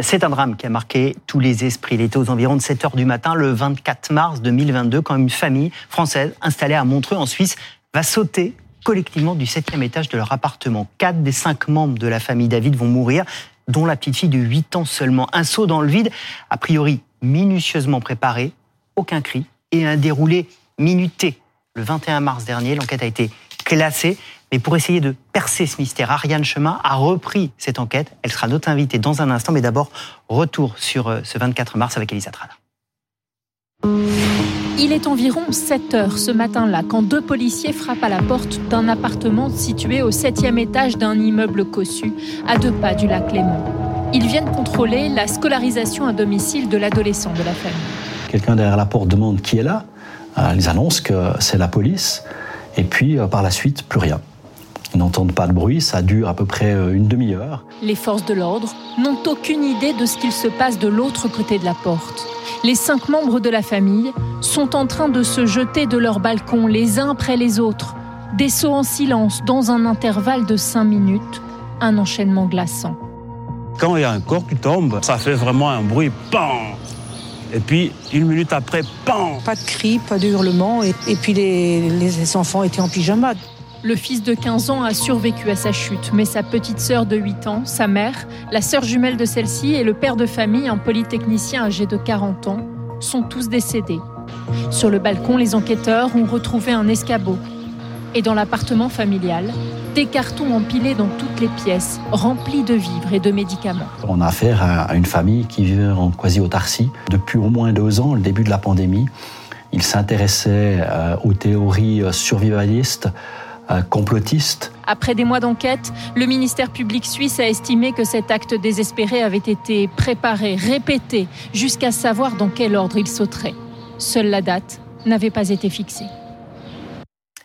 C'est un drame qui a marqué tous les esprits. Il était aux environs de 7 heures du matin, le 24 mars 2022, quand une famille française installée à Montreux, en Suisse, va sauter collectivement du septième étage de leur appartement. Quatre des cinq membres de la famille David vont mourir, dont la petite fille de 8 ans seulement. Un saut dans le vide, a priori minutieusement préparé, aucun cri et un déroulé minuté. Le 21 mars dernier, l'enquête a été classée. Mais pour essayer de percer ce mystère, Ariane Chemin a repris cette enquête. Elle sera notre invitée dans un instant, mais d'abord, retour sur euh, ce 24 mars avec Elisa Trana. Il est environ 7 heures ce matin-là quand deux policiers frappent à la porte d'un appartement situé au septième étage d'un immeuble cossu, à deux pas du lac Léman. Ils viennent contrôler la scolarisation à domicile de l'adolescent de la famille. Quelqu'un derrière la porte demande qui est là. Euh, ils annoncent que c'est la police. Et puis, euh, par la suite, plus rien. Ils n'entendent pas de bruit, ça dure à peu près euh, une demi-heure. Les forces de l'ordre n'ont aucune idée de ce qu'il se passe de l'autre côté de la porte. Les cinq membres de la famille sont en train de se jeter de leur balcon les uns après les autres, des sauts en silence dans un intervalle de cinq minutes, un enchaînement glaçant. Quand il y a un corps qui tombe, ça fait vraiment un bruit, pan Et puis, une minute après, pan Pas de cris, pas de hurlements, et, puis les, les enfants étaient en pyjama. Le fils de 15 ans a survécu à sa chute, mais sa petite sœur de 8 ans, sa mère, la sœur jumelle de celle-ci et le père de famille, un polytechnicien âgé de 40 ans, sont tous décédés. Sur le balcon, les enquêteurs ont retrouvé un escabeau. Et dans l'appartement familial, des cartons empilés dans toutes les pièces, remplis de vivres et de médicaments. On a affaire à une famille qui vivait en quasi-autarcie depuis au moins deux ans, le début de la pandémie. Ils s'intéressaient euh, aux théories survivalistes, euh, complotiste. Après des mois d'enquête, le ministère public suisse a estimé que cet acte désespéré avait été préparé, répété, jusqu'à savoir dans quel ordre il sauterait. Seule la date n'avait pas été fixée.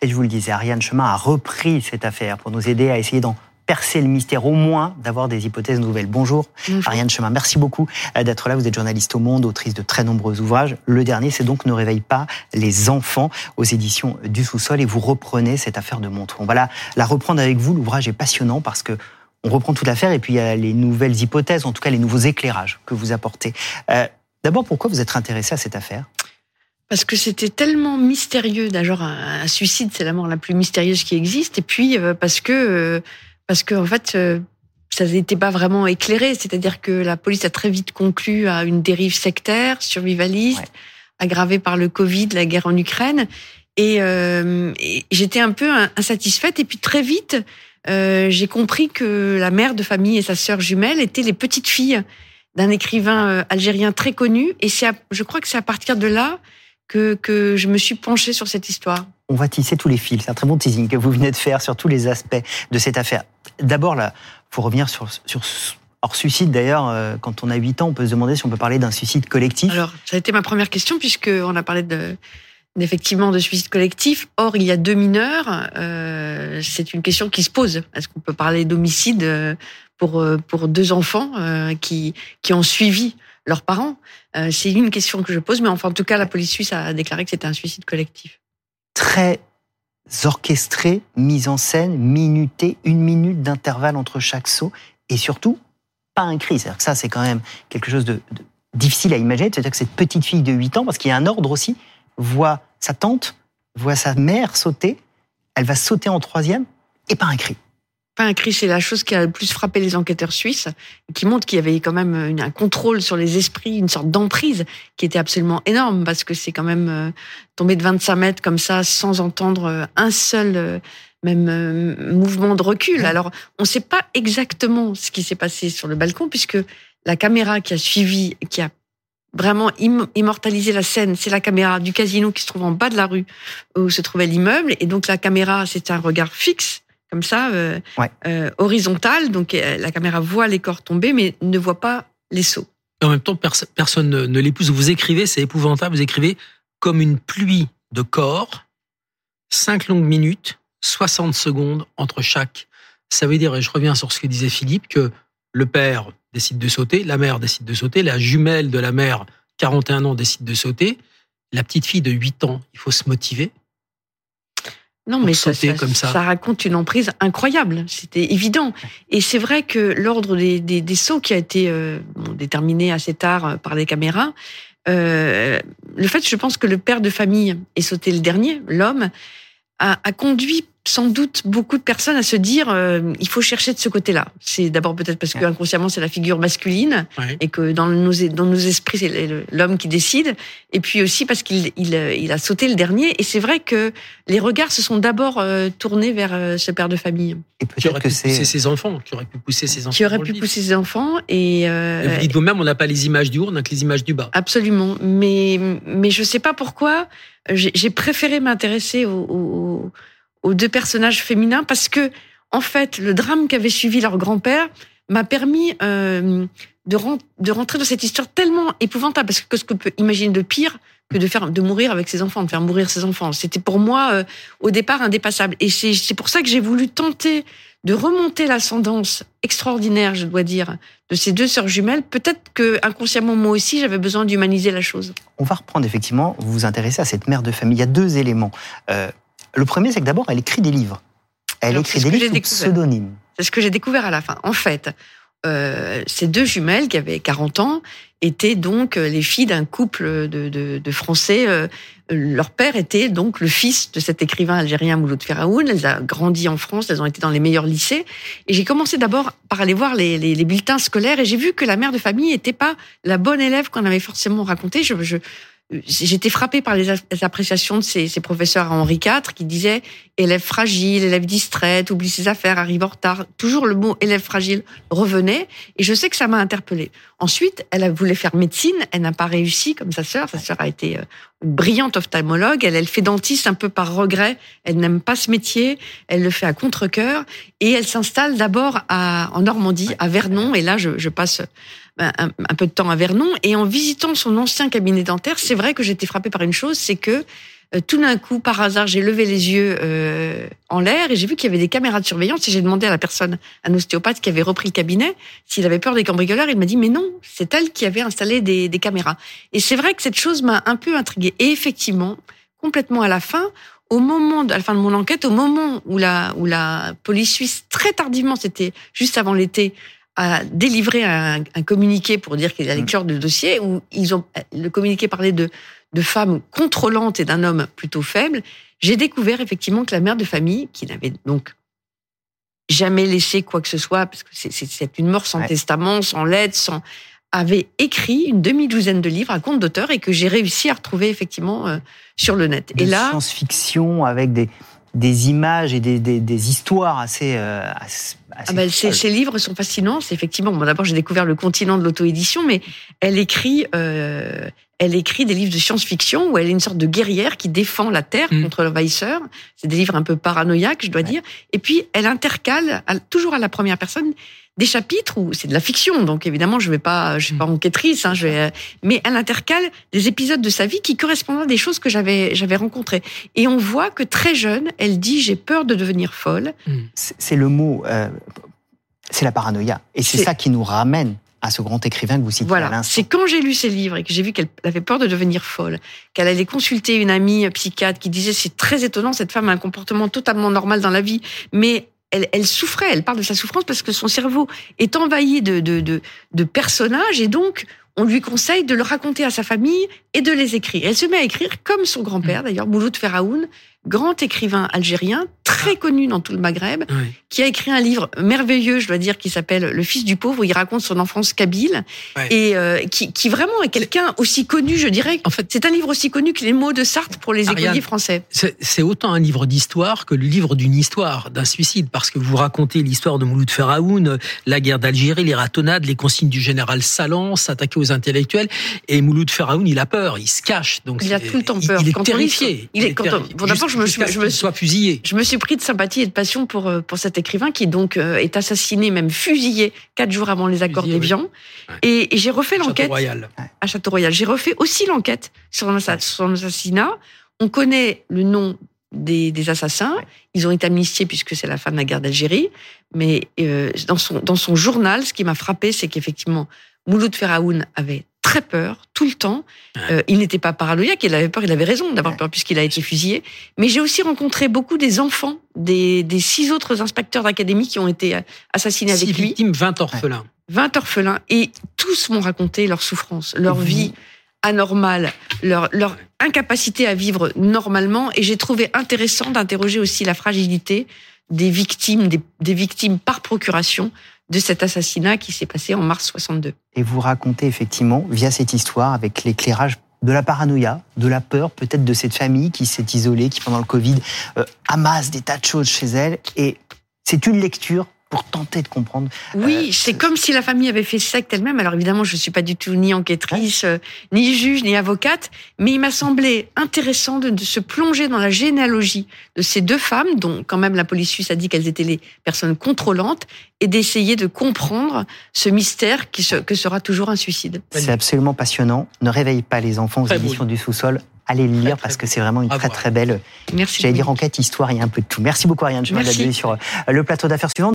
Et je vous le disais, Ariane Chemin a repris cette affaire pour nous aider à essayer d'en percer le mystère, au moins d'avoir des hypothèses nouvelles. Bonjour, Ariane Chemin, merci beaucoup euh, d'être là. Vous êtes journaliste au Monde, autrice de très nombreux ouvrages. Le dernier, c'est donc Ne réveille pas les enfants aux éditions du sous-sol et vous reprenez cette affaire de Montreux. On va la, reprendre avec vous. L'ouvrage est passionnant parce que on reprend toute l'affaire et puis il y a les nouvelles hypothèses, en tout cas les nouveaux éclairages que vous apportez. Euh, d'abord, pourquoi vous êtes intéressé à cette affaire? Parce que c'était tellement mystérieux. D'ailleurs, un, suicide, c'est la mort la plus mystérieuse qui existe. Et puis, euh, parce que parce qu'en en fait, euh, ça n'était pas vraiment éclairé. C'est-à-dire que la police a très vite conclu à une dérive sectaire, survivaliste, aggravée par le Covid, la guerre en Ukraine. Et, euh, j'étais un peu insatisfaite. Et puis très vite, euh, j'ai compris que la mère de famille et sa sœur jumelle étaient les petites filles d'un écrivain euh, algérien très connu. Et c'est, je crois que c'est à partir de là que, que je me suis penchée sur cette histoire. On va tisser tous les fils. C'est un très bon teasing que vous venez de faire sur tous les aspects de cette affaire. D'abord, là, faut revenir sur, sur Hors suicide, d'ailleurs, euh, quand on a 8 ans, on peut se demander si on peut parler d'un suicide collectif. Alors, ça a été ma première question, puisqu'on a parlé de, effectivement de suicide collectif. Or, il y a deux mineurs. Euh, c'est une question qui se pose. Est-ce qu'on peut parler d'homicide euh, pour, pour deux enfants qui, qui ont suivi leurs parents C'est une question que je pose, mais enfin, en tout cas, la police suisse a déclaré que c'était un suicide collectif. Très orchestré, mise en scène, minuté, une minute d'intervalle entre chaque saut, et surtout, pas un cri. C'est-à-dire que ça, c'est quand même quelque chose de, difficile à imaginer. C'est-à-dire que cette petite fille de 8 ans, parce qu'il y a un ordre aussi, voit sa tante, voit sa mère sauter, elle va sauter en troisième, et pas un cri pas un cri, c'est la chose qui a le plus frappé les enquêteurs suisses, qui montre qu'il y avait quand même un contrôle sur les esprits, une sorte d'emprise qui était absolument énorme, parce que c'est quand même euh, tomber de 25 mètres comme ça sans entendre euh, un seul euh, même mouvement de recul. Alors, on ne sait pas exactement ce qui s'est passé sur le balcon, puisque la caméra qui a suivi, qui a vraiment immortalisé la scène, c'est la caméra du casino qui se trouve en bas de la rue où se trouvait l'immeuble. Et donc la caméra, c'est un regard fixe comme ça, euh, euh, horizontale. Donc euh, la caméra voit les corps tomber, mais ne voit pas les sauts. en même temps, personne ne, l'épouse. Vous écrivez, c'est épouvantable, vous écrivez comme une pluie de corps, cinq longues minutes, 60 secondes entre chaque. Ça veut dire, et je reviens sur ce que disait Philippe, que le père décide de sauter, la mère décide de sauter, la jumelle de la mère, 41 ans, décide de sauter, la petite fille de 8 ans, il faut se motiver, Non, mais ça, ça, comme ça. ça, raconte une emprise incroyable. C'était évident. Et c'est vrai que l'ordre des, des, des, sauts qui a été euh, déterminé assez tard euh, par les caméras, euh, le fait, je pense que le père de famille est sauté le dernier, l'homme, a, a conduit sans doute beaucoup de personnes à se dire euh, il faut chercher de ce côté-là. C'est d'abord peut-être parce que inconsciemment c'est la figure masculine et que dans nos dans nos esprits c'est l'homme qui décide et puis aussi parce qu'il il, il, a sauté le dernier et c'est vrai que les regards se sont d'abord euh, tournés vers euh, ce père de famille. Et peut-être que c'est ses enfants, qui aurait pu pousser ses enfants. Qui aurait pu pousser ses enfants et, euh, vous dites vous-même on n'a pas les images du haut, on n'a que les images du bas. Absolument, mais mais je sais pas pourquoi j'ai préféré m'intéresser au aux deux personnages féminins parce que, en fait, le drame qu'avait suivi leur grand-père m'a permis euh, de, de rentrer dans cette histoire tellement épouvantable parce que ce que peut imaginer de pire que de faire de mourir avec ses enfants, de faire mourir ses enfants? C'était pour moi euh, au départ indépassable. Et c'est pour ça que j'ai voulu tenter de remonter l'ascendance extraordinaire, je dois dire, de ces deux sœurs jumelles. Peut-être que inconsciemment moi aussi j'avais besoin d'humaniser la chose. On va reprendre effectivement. Vous vous intéressez à cette mère de famille. Il y a deux éléments. Euh, le premier, c'est que d'abord, elle écrit des livres. Elle écrit des livres sous pseudonyme. C'est ce que j'ai découvert à la fin. En fait, euh, ces deux jumelles qui avaient 40 ans étaient donc euh, les filles d'un couple de, de, de Français. Euh, leur père était donc le fils de cet écrivain algérien Mouloud Feraoun. Elles ont grandi en France, elles ont été dans les meilleurs lycées. Et j'ai commencé d'abord par aller voir les, les, les, bulletins scolaires et j'ai vu que la mère de famille n'était pas la bonne élève qu'on avait forcément racontée. Je, je, j'étais frappée par les appréciations de ces, ces, professeurs à Henri IV qui disaient élève fragile, élève distraite, oublie ses affaires, arrive en retard. Toujours le mot élève fragile revenait et je sais que ça m'a interpellée. Ensuite, elle a voulu faire médecine, elle n'a pas réussi comme sa sœur. Sa sœur a été euh, une brillante ophtalmologue. Elle, elle fait dentiste un peu par regret. Elle n'aime pas ce métier. Elle le fait à contre-cœur et elle s'installe d'abord en Normandie, à Vernon. Et là, je, je passe un, peu de temps à Vernon. Et en visitant son ancien cabinet dentaire, c'est vrai que j'étais frappée par une chose, c'est que euh, tout d'un coup, par hasard, j'ai levé les yeux euh, en l'air et j'ai vu qu'il y avait des caméras de surveillance et j'ai demandé à la personne, un ostéopathe qui avait repris le cabinet, s'il avait peur des cambrioleurs. Il m'a dit, mais non, c'est elle qui avait installé des, des caméras. Et c'est vrai que cette chose m'a un peu intriguée. Et effectivement, complètement à la fin, au moment de, à la fin de mon enquête, au moment où la, où la police suisse, très tardivement, c'était juste avant l'été, a délivré un, un communiqué pour dire qu'il y a lecture de dossier où ils ont le communiqué parlait de de femmes contrôlantes et d'un homme plutôt faible. J'ai découvert effectivement que la mère de famille, qui n'avait donc jamais laissé quoi que ce soit, parce que c'est une mort sans testament, sans lettre, sans avait écrit une demi-douzaine de livres à compte d'auteur et que j'ai réussi à retrouver effectivement euh, sur le net. et là, science-fiction avec des des images et des, des, des histoires assez, euh, assez ah ben, ces, ces, livres sont fascinants. C'est effectivement, bon, d'abord j'ai découvert le continent de l'auto-édition, mais elle écrit, euh, elle écrit des livres de science-fiction où elle est une sorte de guerrière qui défend la Terre mm. contre l'envahisseur. C'est des livres un peu paranoïaques, je dois dire. Et puis elle intercale, toujours à la première personne, des chapitres où c'est de la fiction, donc évidemment je vais pas, je suis pas mm. enquêtrice, hein, je vais, mais elle intercale des épisodes de sa vie qui correspondent à des choses que j'avais j'avais rencontrées. Et on voit que très jeune, elle dit j'ai peur de devenir folle. Mm. C'est le mot, euh, c'est la paranoïa, et c'est ça qui nous ramène à ce grand écrivain que vous citez voilà. C'est quand j'ai lu ses livres et que j'ai vu qu'elle avait peur de devenir folle, qu'elle allait consulter une amie psychiatre qui disait c'est très étonnant, cette femme a un comportement totalement normal dans la vie, mais elle, elle, souffrait, elle parle de sa souffrance parce que son cerveau est envahi de, de, de, de personnages et donc on lui conseille de le raconter à sa famille et de les écrire. Elle se met à écrire comme son grand-père, mmh. d'ailleurs, Mouloud Feraoun, grand écrivain algérien, très connu dans tout le Maghreb, qui a écrit un livre merveilleux, je dois dire, qui s'appelle Le fils du pauvre, où il raconte son enfance kabyle, et euh, qui, qui, vraiment est quelqu'un aussi connu, je dirais. En fait, c'est un livre aussi connu que les mots de Sartre pour les écoliers français. C'est autant un livre d'histoire que le livre d'une histoire, d'un suicide, parce que vous racontez l'histoire de Mouloud Feraoun, la guerre d'Algérie, les ratonnades, les consignes du général Salan, s'attaquer aux intellectuels, et Mouloud Feraoun, il a peur, il se cache. Donc il a tout le temps peur. Il, est terrifié. Il, est, je me suis, je me soit fusillé. Je me suis pris de sympathie et de passion pour euh, pour cet écrivain qui donc euh, est assassiné, même fusillé quatre jours avant les accords d'Évian. Et, j'ai refait l'enquête à Château Royal. J'ai refait aussi l'enquête sur son assassinat. On connaît le nom des, des, assassins. Ils ont été amnistiés puisque c'est la fin de la guerre d'Algérie. Mais euh, dans son dans son journal, ce qui m'a frappé, c'est qu'effectivement Mouloud Feraoun avait très peur tout le temps. Euh, il n'était pas paranoïaque, il avait peur, il avait raison d'avoir peur puisqu'il a été fusillé. Mais j'ai aussi rencontré beaucoup des enfants des, des six autres inspecteurs d'académie qui ont été euh, assassinés Six avec lui. victimes, 20 orphelins. 20 orphelins et tous m'ont raconté leur souffrance, leur vie anormale, leur, leur incapacité à vivre normalement. Et j'ai trouvé intéressant d'interroger aussi la fragilité des victimes, des, des victimes par procuration de cet assassinat qui s'est passé en mars 62. Et vous racontez effectivement, via cette histoire, avec l'éclairage de la paranoïa, de la peur peut-être de cette famille qui s'est isolée, qui pendant le Covid euh, amasse des tas de choses chez elle. Et c'est une lecture pour tenter de comprendre. Oui, Euh, c'est comme si la famille avait fait secte elle-même. Alors évidemment, je suis pas du tout ni enquêtrice, euh, ni juge, ni avocate, mais il m'a semblé intéressant de, de se plonger dans la généalogie de ces deux femmes, dont quand même la police suisse a dit qu'elles étaient les personnes contrôlantes, et d'essayer de comprendre ce mystère qui se- que sera toujours un suicide. C'est absolument passionnant. Ne réveille pas les enfants aux éditions du sous-sol. Allez le lire très parce que c'est vraiment une très très belle, Merci. j'allais dire enquête, histoire, il y a un peu de tout. Merci beaucoup Ariane Chemin sur euh, le plateau d'affaires suivant.